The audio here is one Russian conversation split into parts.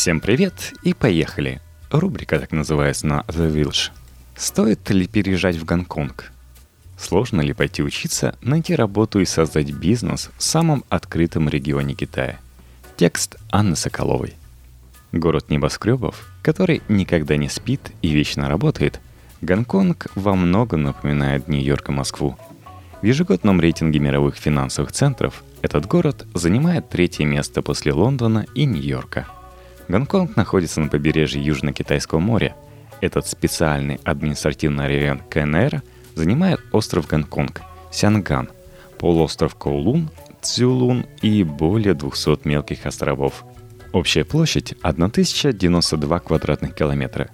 Всем привет и поехали. Рубрика так называется на The Village. Стоит ли переезжать в Гонконг? Сложно ли пойти учиться, найти работу и создать бизнес в самом открытом регионе Китая? Текст Анны Соколовой. Город небоскребов, который никогда не спит и вечно работает, Гонконг во многом напоминает Нью-Йорк и Москву. В ежегодном рейтинге мировых финансовых центров этот город занимает третье место после Лондона и Нью-Йорка. Гонконг находится на побережье Южно-Китайского моря. Этот специальный административный район КНР занимает остров Гонконг, Сянган, полуостров Коулун, Цюлун и более 200 мелких островов – Общая площадь 1092 квадратных километра.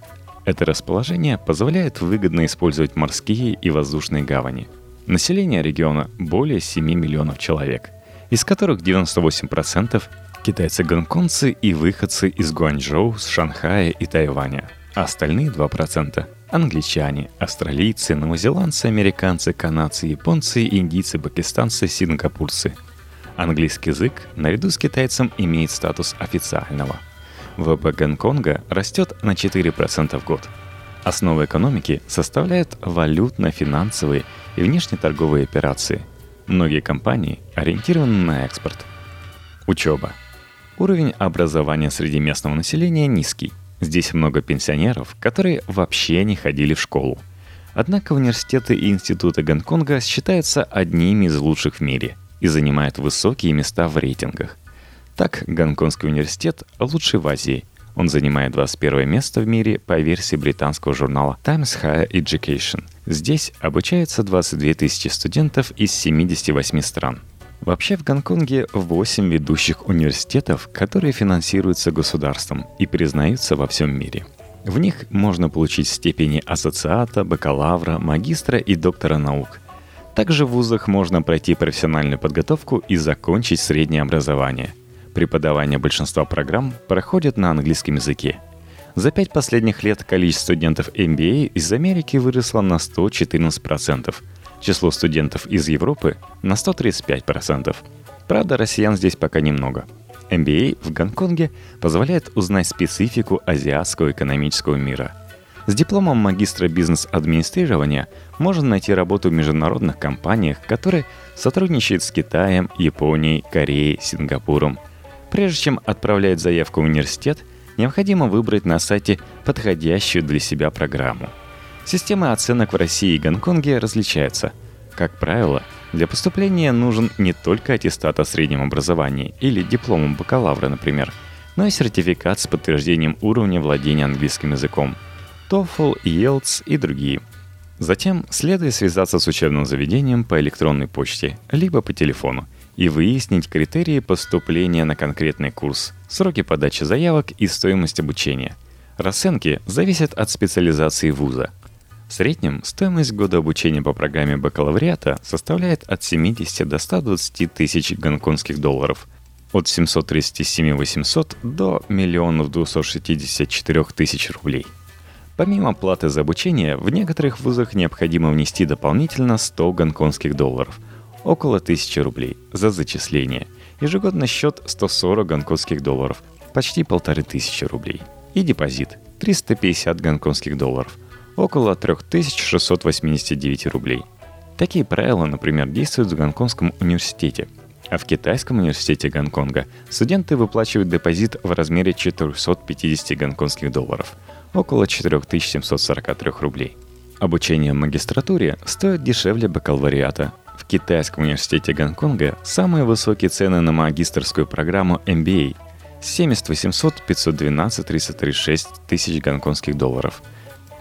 Это расположение позволяет выгодно использовать морские и воздушные гавани. Население региона более 7 миллионов человек, из которых 98% китайцы-гонконгцы и выходцы из Гуанчжоу, Шанхая и Тайваня, а остальные 2% – англичане, австралийцы, новозеландцы, американцы, канадцы, японцы, индийцы, пакистанцы, сингапурцы – Английский язык наряду с китайцем имеет статус официального. ВВП Гонконга растет на 4% в год. Основа экономики составляют валютно-финансовые и внешнеторговые операции. Многие компании ориентированы на экспорт. Учеба. Уровень образования среди местного населения низкий. Здесь много пенсионеров, которые вообще не ходили в школу. Однако университеты и институты Гонконга считаются одними из лучших в мире – и занимает высокие места в рейтингах. Так, Гонконгский университет лучший в Азии. Он занимает 21 место в мире по версии британского журнала Times Higher Education. Здесь обучаются 22 тысячи студентов из 78 стран. Вообще в Гонконге 8 ведущих университетов, которые финансируются государством и признаются во всем мире. В них можно получить степени ассоциата, бакалавра, магистра и доктора наук – также в вузах можно пройти профессиональную подготовку и закончить среднее образование. Преподавание большинства программ проходит на английском языке. За пять последних лет количество студентов MBA из Америки выросло на 114%, число студентов из Европы на 135%. Правда, россиян здесь пока немного. MBA в Гонконге позволяет узнать специфику азиатского экономического мира – с дипломом магистра бизнес-администрирования можно найти работу в международных компаниях, которые сотрудничают с Китаем, Японией, Кореей, Сингапуром. Прежде чем отправлять заявку в университет, необходимо выбрать на сайте подходящую для себя программу. Системы оценок в России и Гонконге различаются. Как правило, для поступления нужен не только аттестат о среднем образовании или диплом бакалавра, например, но и сертификат с подтверждением уровня владения английским языком – TOEFL, IELTS и другие. Затем следует связаться с учебным заведением по электронной почте, либо по телефону, и выяснить критерии поступления на конкретный курс, сроки подачи заявок и стоимость обучения. Расценки зависят от специализации вуза. В среднем стоимость года обучения по программе бакалавриата составляет от 70 до 120 тысяч гонконгских долларов, от 737 800 до 1 264 тысяч рублей – Помимо платы за обучение, в некоторых вузах необходимо внести дополнительно 100 гонконгских долларов, около 1000 рублей, за зачисление. Ежегодный счет 140 гонконгских долларов, почти 1500 рублей. И депозит 350 гонконгских долларов, около 3689 рублей. Такие правила, например, действуют в Гонконгском университете. А в Китайском университете Гонконга студенты выплачивают депозит в размере 450 гонконгских долларов – около 4743 рублей. Обучение в магистратуре стоит дешевле бакалавриата. В Китайском университете Гонконга самые высокие цены на магистрскую программу MBA – 70 800 512 336 тысяч гонконгских долларов.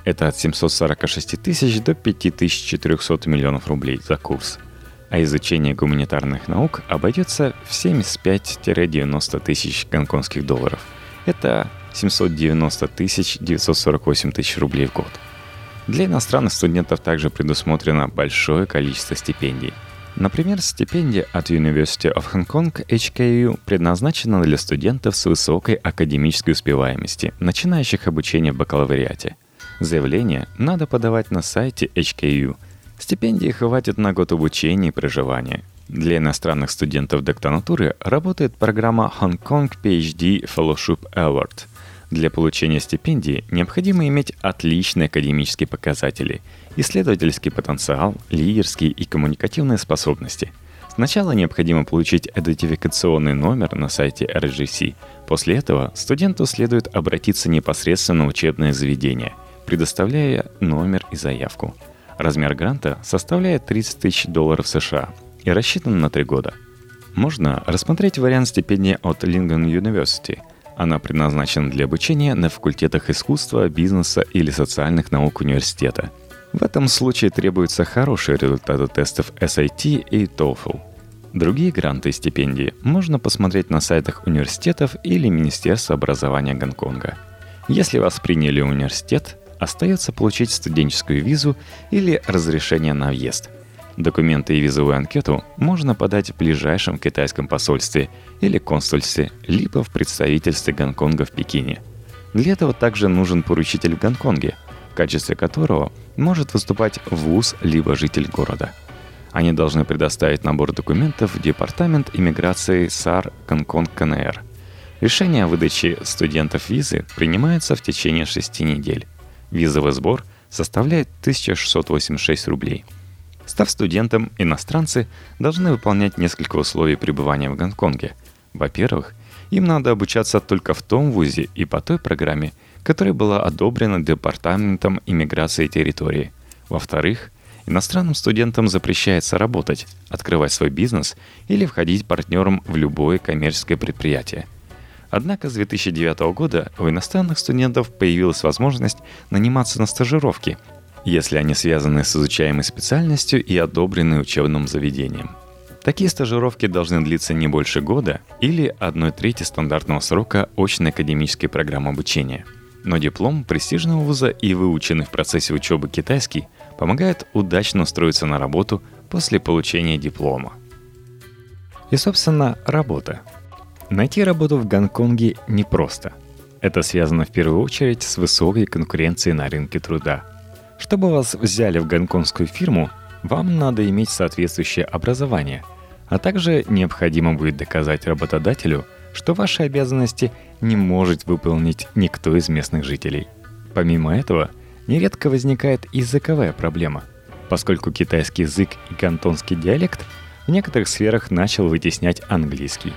Это от 746 тысяч до 5400 миллионов рублей за курс. А изучение гуманитарных наук обойдется в 75-90 тысяч гонконгских долларов. Это 790 тысяч 948 тысяч рублей в год. Для иностранных студентов также предусмотрено большое количество стипендий. Например, стипендия от University of Hong Kong HKU предназначена для студентов с высокой академической успеваемости, начинающих обучение в бакалавриате. Заявление надо подавать на сайте HKU. Стипендии хватит на год обучения и проживания. Для иностранных студентов докторантуры работает программа Hong Kong PhD Fellowship Award – Для получения стипендии необходимо иметь отличные академические показатели, исследовательский потенциал, лидерские и коммуникативные способности. Сначала необходимо получить идентификационный номер на сайте RGC. После этого студенту следует обратиться непосредственно в учебное заведение, предоставляя номер и заявку. Размер гранта составляет 30 тысяч долларов США и рассчитан на три года. Можно рассмотреть вариант стипендии от Lincoln University – она предназначена для обучения на факультетах искусства, бизнеса или социальных наук университета. В этом случае требуются хорошие результаты тестов SAT и TOEFL. Другие гранты и стипендии можно посмотреть на сайтах университетов или Министерства образования Гонконга. Если вас приняли университет, остается получить студенческую визу или разрешение на въезд – Документы и визовую анкету можно подать в ближайшем китайском посольстве или консульстве, либо в представительстве Гонконга в Пекине. Для этого также нужен поручитель в Гонконге, в качестве которого может выступать вуз либо житель города. Они должны предоставить набор документов в Департамент иммиграции САР Гонконг КНР. Решение о выдаче студентов визы принимается в течение шести недель. Визовый сбор составляет 1686 рублей – Став студентом, иностранцы должны выполнять несколько условий пребывания в Гонконге. Во-первых, им надо обучаться только в том вузе и по той программе, которая была одобрена Департаментом иммиграции территории. Во-вторых, иностранным студентам запрещается работать, открывать свой бизнес или входить партнером в любое коммерческое предприятие. Однако с 2009 года у иностранных студентов появилась возможность наниматься на стажировки – если они связаны с изучаемой специальностью и одобрены учебным заведением. Такие стажировки должны длиться не больше года или одной трети стандартного срока очной академической программы обучения. Но диплом престижного вуза и выученный в процессе учебы китайский помогает удачно устроиться на работу после получения диплома. И, собственно, работа. Найти работу в Гонконге непросто. Это связано в первую очередь с высокой конкуренцией на рынке труда – чтобы вас взяли в гонконгскую фирму, вам надо иметь соответствующее образование, а также необходимо будет доказать работодателю, что ваши обязанности не может выполнить никто из местных жителей. Помимо этого, нередко возникает языковая проблема, поскольку китайский язык и кантонский диалект в некоторых сферах начал вытеснять английский.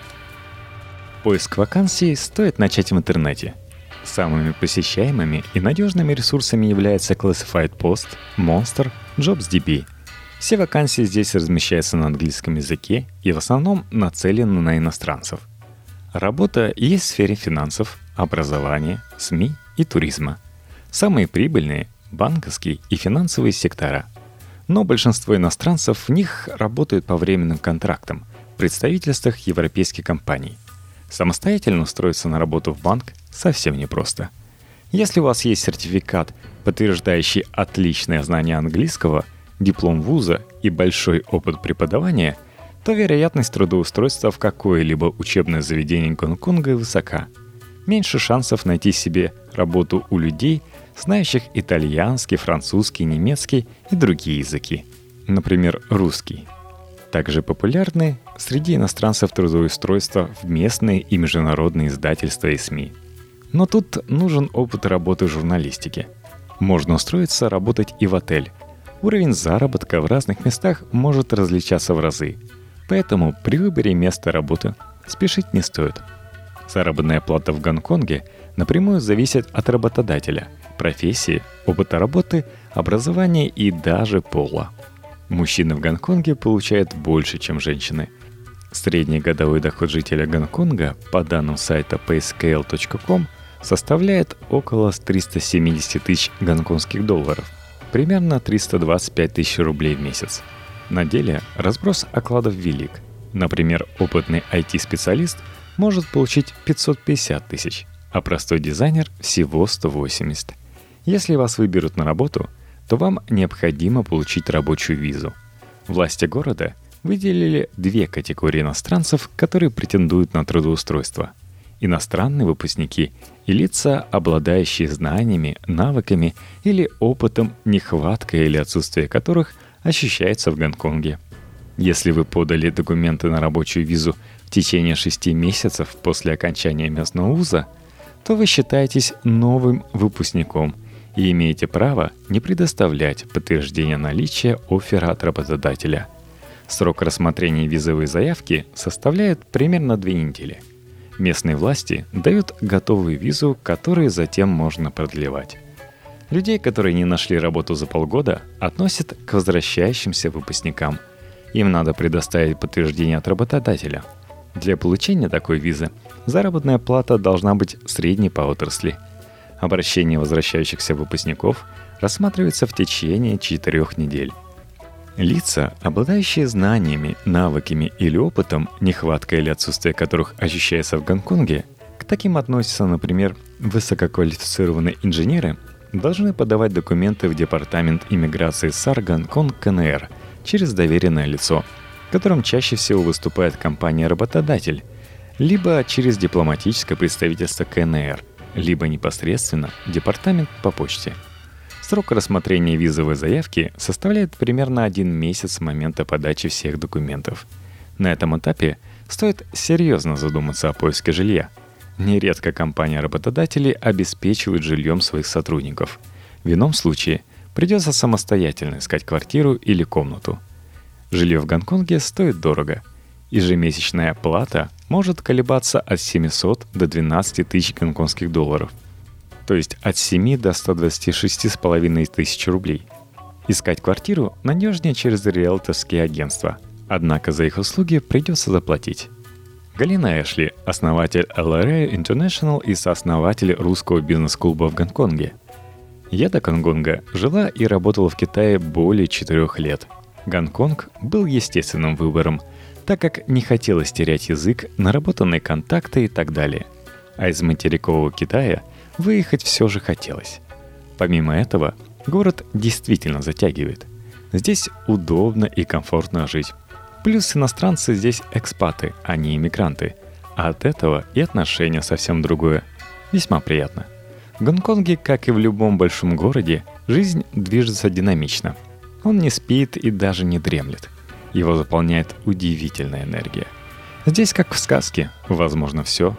Поиск вакансий стоит начать в интернете – Самыми посещаемыми и надежными ресурсами являются Classified Post, Monster, JobsDB. Все вакансии здесь размещаются на английском языке и в основном нацелены на иностранцев. Работа есть в сфере финансов, образования, СМИ и туризма. Самые прибыльные – банковские и финансовые сектора. Но большинство иностранцев в них работают по временным контрактам в представительствах европейских компаний. Самостоятельно устроиться на работу в банк совсем непросто. Если у вас есть сертификат, подтверждающий отличное знание английского, диплом вуза и большой опыт преподавания, то вероятность трудоустройства в какое-либо учебное заведение Гонконга высока. Меньше шансов найти себе работу у людей, знающих итальянский, французский, немецкий и другие языки. Например, русский. Также популярны среди иностранцев трудоустройства в местные и международные издательства и СМИ – но тут нужен опыт работы в журналистике. Можно устроиться работать и в отель. Уровень заработка в разных местах может различаться в разы. Поэтому при выборе места работы спешить не стоит. Заработная плата в Гонконге напрямую зависит от работодателя, профессии, опыта работы, образования и даже пола. Мужчины в Гонконге получают больше, чем женщины. Средний годовой доход жителя Гонконга по данным сайта payscale.com – составляет около 370 тысяч гонконгских долларов, примерно 325 тысяч рублей в месяц. На деле разброс окладов велик. Например, опытный IT-специалист может получить 550 тысяч, а простой дизайнер всего 180. Если вас выберут на работу, то вам необходимо получить рабочую визу. Власти города выделили две категории иностранцев, которые претендуют на трудоустройство – иностранные выпускники и лица, обладающие знаниями, навыками или опытом, нехватка или отсутствие которых ощущается в Гонконге. Если вы подали документы на рабочую визу в течение шести месяцев после окончания местного вуза, то вы считаетесь новым выпускником и имеете право не предоставлять подтверждение наличия оффера от работодателя. Срок рассмотрения визовой заявки составляет примерно две недели. Местные власти дают готовую визу, которую затем можно продлевать. Людей, которые не нашли работу за полгода, относят к возвращающимся выпускникам. Им надо предоставить подтверждение от работодателя. Для получения такой визы заработная плата должна быть средней по отрасли. Обращение возвращающихся выпускников рассматривается в течение четырех недель. Лица, обладающие знаниями, навыками или опытом, нехватка или отсутствие которых ощущается в Гонконге, к таким относятся, например, высококвалифицированные инженеры – должны подавать документы в Департамент иммиграции САР Гонконг КНР через доверенное лицо, которым чаще всего выступает компания-работодатель, либо через дипломатическое представительство КНР, либо непосредственно Департамент по почте. Срок рассмотрения визовой заявки составляет примерно один месяц с момента подачи всех документов. На этом этапе стоит серьезно задуматься о поиске жилья – Нередко компания-работодатели обеспечивают жильем своих сотрудников. В ином случае придется самостоятельно искать квартиру или комнату. Жилье в Гонконге стоит дорого. Ежемесячная плата может колебаться от 700 до 12 тысяч гонконгских долларов, то есть от 7 до 126,5 тысяч рублей. Искать квартиру надежнее через риэлторские агентства, однако за их услуги придется заплатить. Галина Эшли, основатель LRA International и сооснователь русского бизнес-клуба в Гонконге. Я до Гонконга жила и работала в Китае более четырех лет. Гонконг был естественным выбором, так как не хотелось терять язык, наработанные контакты и так далее. А из материкового Китая выехать все же хотелось. Помимо этого, город действительно затягивает. Здесь удобно и комфортно жить. Плюс иностранцы здесь экспаты, а не иммигранты. А от этого и отношение совсем другое. Весьма приятно. В Гонконге, как и в любом большом городе, жизнь движется динамично. Он не спит и даже не дремлет. Его заполняет удивительная энергия. Здесь, как в сказке, возможно все.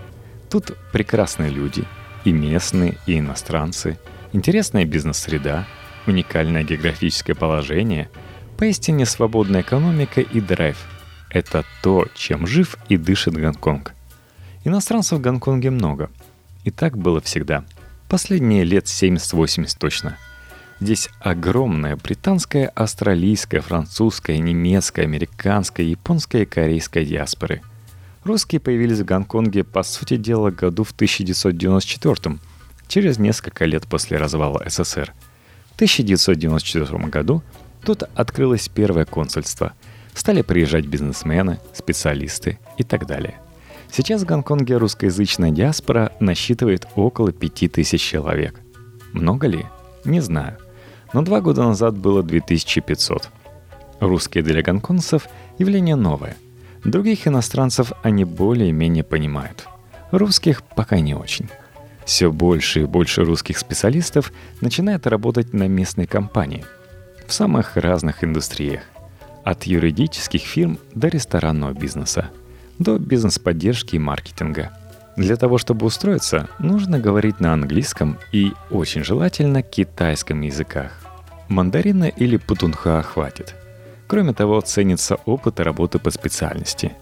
Тут прекрасные люди, и местные, и иностранцы, интересная бизнес-среда, уникальное географическое положение – Поистине свободная экономика и драйв – это то, чем жив и дышит Гонконг. Иностранцев в Гонконге много. И так было всегда. Последние лет 70-80 точно. Здесь огромная британская, австралийская, французская, немецкая, американская, японская и корейская диаспоры. Русские появились в Гонконге, по сути дела, году в 1994 через несколько лет после развала СССР. В 1994 году Тут открылось первое консульство. Стали приезжать бизнесмены, специалисты и так далее. Сейчас в Гонконге русскоязычная диаспора насчитывает около 5000 человек. Много ли? Не знаю. Но два года назад было 2500. Русские для гонконгцев – явление новое. Других иностранцев они более-менее понимают. Русских пока не очень. Все больше и больше русских специалистов начинают работать на местной компании – в самых разных индустриях. От юридических фирм до ресторанного бизнеса, до бизнес-поддержки и маркетинга. Для того, чтобы устроиться, нужно говорить на английском и, очень желательно, китайском языках. Мандарина или путунха хватит. Кроме того, ценится опыт работы по специальности.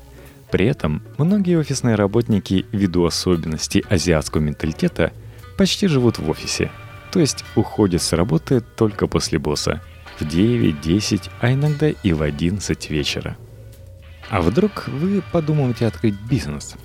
При этом многие офисные работники, ввиду особенностей азиатского менталитета, почти живут в офисе, то есть уходят с работы только после босса – в 9, 10, а иногда и в 11 вечера. А вдруг вы подумаете открыть бизнес?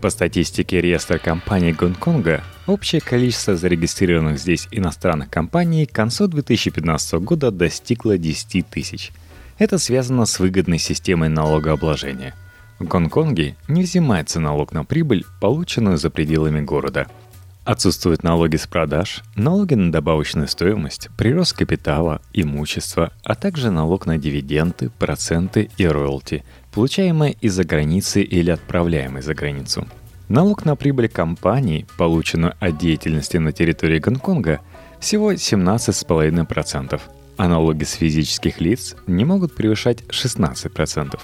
По статистике реестра компаний Гонконга, общее количество зарегистрированных здесь иностранных компаний к концу 2015 года достигло 10 тысяч. Это связано с выгодной системой налогообложения. В Гонконге не взимается налог на прибыль, полученную за пределами города – Отсутствуют налоги с продаж, налоги на добавочную стоимость, прирост капитала, имущества, а также налог на дивиденды, проценты и роялти, получаемые из-за границы или отправляемые за границу. Налог на прибыль компании, полученную от деятельности на территории Гонконга, всего 17,5%, а налоги с физических лиц не могут превышать 16%.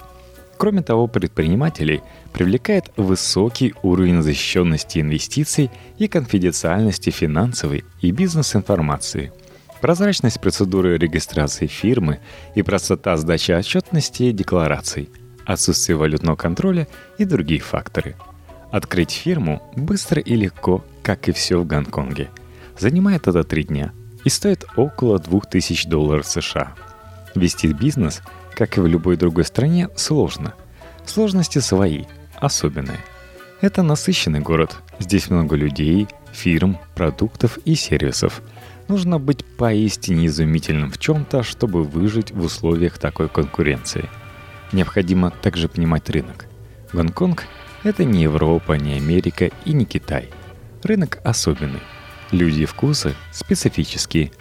Кроме того, предпринимателей привлекает высокий уровень защищенности инвестиций и конфиденциальности финансовой и бизнес-информации, прозрачность процедуры регистрации фирмы и простота сдачи отчетности и деклараций, отсутствие валютного контроля и другие факторы. Открыть фирму быстро и легко, как и все в Гонконге. Занимает это три дня и стоит около 2000 долларов США. Вести бизнес – как и в любой другой стране, сложно. Сложности свои, особенные. Это насыщенный город. Здесь много людей, фирм, продуктов и сервисов. Нужно быть поистине изумительным в чем-то, чтобы выжить в условиях такой конкуренции. Необходимо также понимать рынок. Гонконг – это не Европа, не Америка и не Китай. Рынок особенный. Люди и вкусы специфические.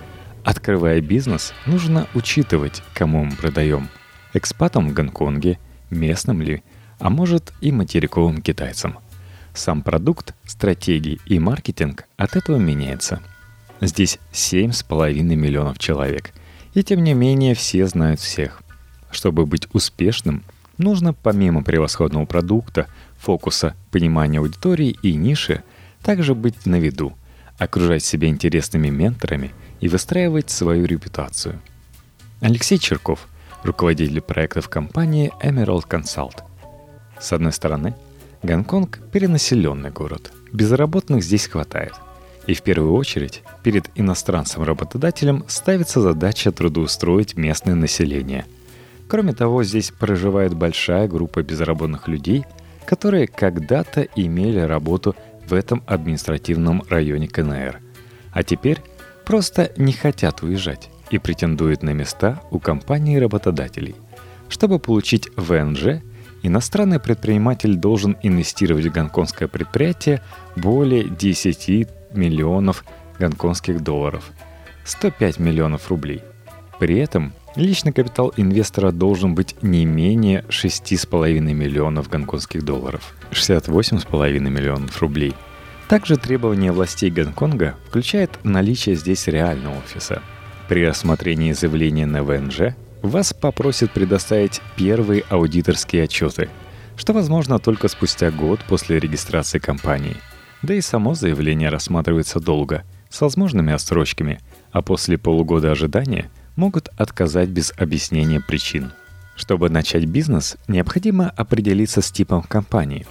Открывая бизнес, нужно учитывать, кому мы продаем – экспатам в Гонконге, местным ли, а может и материковым китайцам. Сам продукт, стратегии и маркетинг от этого меняется. Здесь 7,5 миллионов человек, и тем не менее все знают всех. Чтобы быть успешным, нужно помимо превосходного продукта, фокуса, понимания аудитории и ниши, также быть на виду, окружать себя интересными менторами и выстраивать свою репутацию. Алексей Черков – руководитель проектов компании Emerald Consult. С одной стороны, Гонконг – перенаселенный город. Безработных здесь хватает. И в первую очередь перед иностранцем-работодателем ставится задача трудоустроить местное население. Кроме того, здесь проживает большая группа безработных людей, которые когда-то имели работу в этом административном районе КНР, а теперь просто не хотят уезжать и претендует на места у компаний работодателей. Чтобы получить ВНЖ, иностранный предприниматель должен инвестировать в гонконгское предприятие более 10 миллионов гонконгских долларов, 105 миллионов рублей. При этом личный капитал инвестора должен быть не менее 6,5 миллионов гонконгских долларов, 68,5 миллионов рублей. Также требования властей Гонконга включает наличие здесь реального офиса – при рассмотрении заявления на ВНЖ вас попросят предоставить первые аудиторские отчеты, что возможно только спустя год после регистрации компании. Да и само заявление рассматривается долго, с возможными отсрочками, а после полугода ожидания могут отказать без объяснения причин. Чтобы начать бизнес, необходимо определиться с типом компании.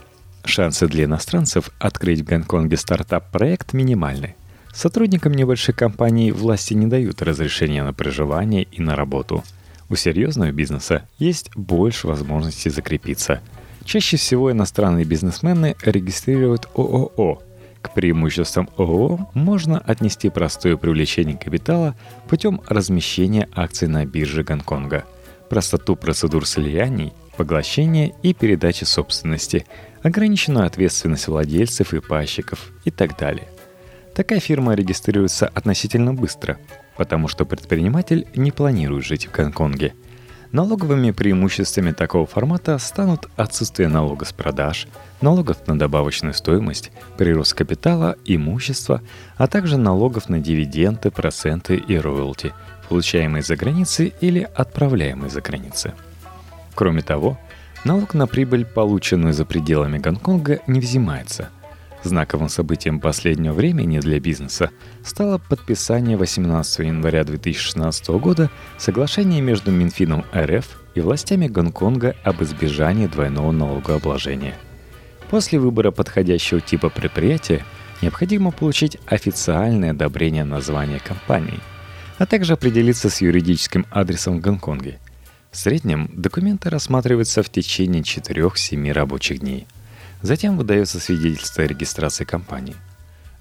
Шансы для иностранцев открыть в Гонконге стартап-проект минимальны – Сотрудникам небольших компаний власти не дают разрешения на проживание и на работу. У серьезного бизнеса есть больше возможностей закрепиться. Чаще всего иностранные бизнесмены регистрируют ООО. К преимуществам ООО можно отнести простое привлечение капитала путем размещения акций на бирже Гонконга, простоту процедур слияний, поглощения и передачи собственности, ограниченную ответственность владельцев и пайщиков и так далее. Такая фирма регистрируется относительно быстро, потому что предприниматель не планирует жить в Гонконге. Налоговыми преимуществами такого формата станут отсутствие налога с продаж, налогов на добавочную стоимость, прирост капитала, имущества, а также налогов на дивиденды, проценты и роялти, получаемые за границей или отправляемые за границей. Кроме того, налог на прибыль, полученную за пределами Гонконга, не взимается – Знаковым событием последнего времени для бизнеса стало подписание 18 января 2016 года соглашения между Минфином РФ и властями Гонконга об избежании двойного налогообложения. После выбора подходящего типа предприятия необходимо получить официальное одобрение названия компании, а также определиться с юридическим адресом в Гонконге. В среднем документы рассматриваются в течение 4-7 рабочих дней – Затем выдается свидетельство о регистрации компании.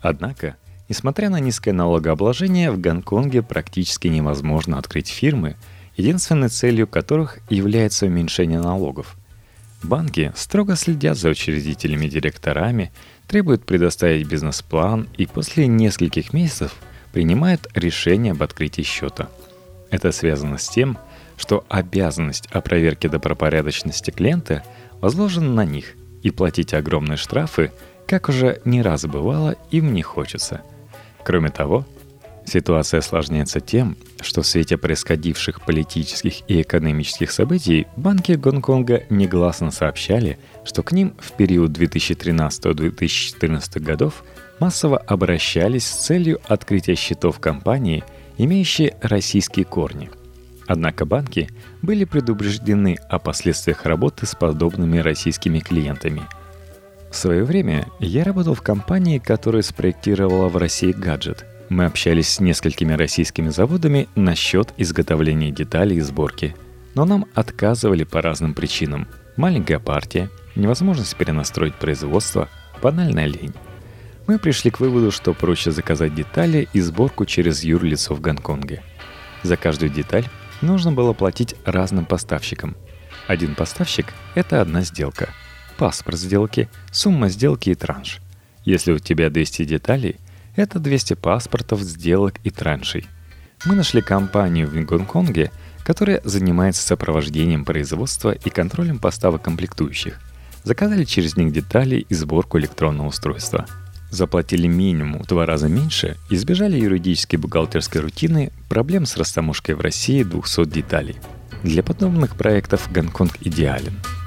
Однако, несмотря на низкое налогообложение, в Гонконге практически невозможно открыть фирмы, единственной целью которых является уменьшение налогов. Банки строго следят за учредителями директорами, требуют предоставить бизнес-план и после нескольких месяцев принимают решение об открытии счета. Это связано с тем, что обязанность о проверке добропорядочности клиента возложена на них – и платить огромные штрафы, как уже не раз бывало, им не хочется. Кроме того, Ситуация осложняется тем, что в свете происходивших политических и экономических событий банки Гонконга негласно сообщали, что к ним в период 2013-2014 годов массово обращались с целью открытия счетов компании, имеющие российские корни. Однако банки были предупреждены о последствиях работы с подобными российскими клиентами. В свое время я работал в компании, которая спроектировала в России гаджет – мы общались с несколькими российскими заводами насчет изготовления деталей и сборки, но нам отказывали по разным причинам. Маленькая партия, невозможность перенастроить производство, банальная лень. Мы пришли к выводу, что проще заказать детали и сборку через юрлицо в Гонконге. За каждую деталь нужно было платить разным поставщикам. Один поставщик – это одна сделка. Паспорт сделки, сумма сделки и транш. Если у тебя 200 деталей – это 200 паспортов, сделок и траншей. Мы нашли компанию в Гонконге, которая занимается сопровождением производства и контролем поставок комплектующих. Заказали через них детали и сборку электронного устройства. Заплатили минимум в два раза меньше, избежали юридической бухгалтерской рутины, проблем с растаможкой в России 200 деталей. Для подобных проектов Гонконг идеален –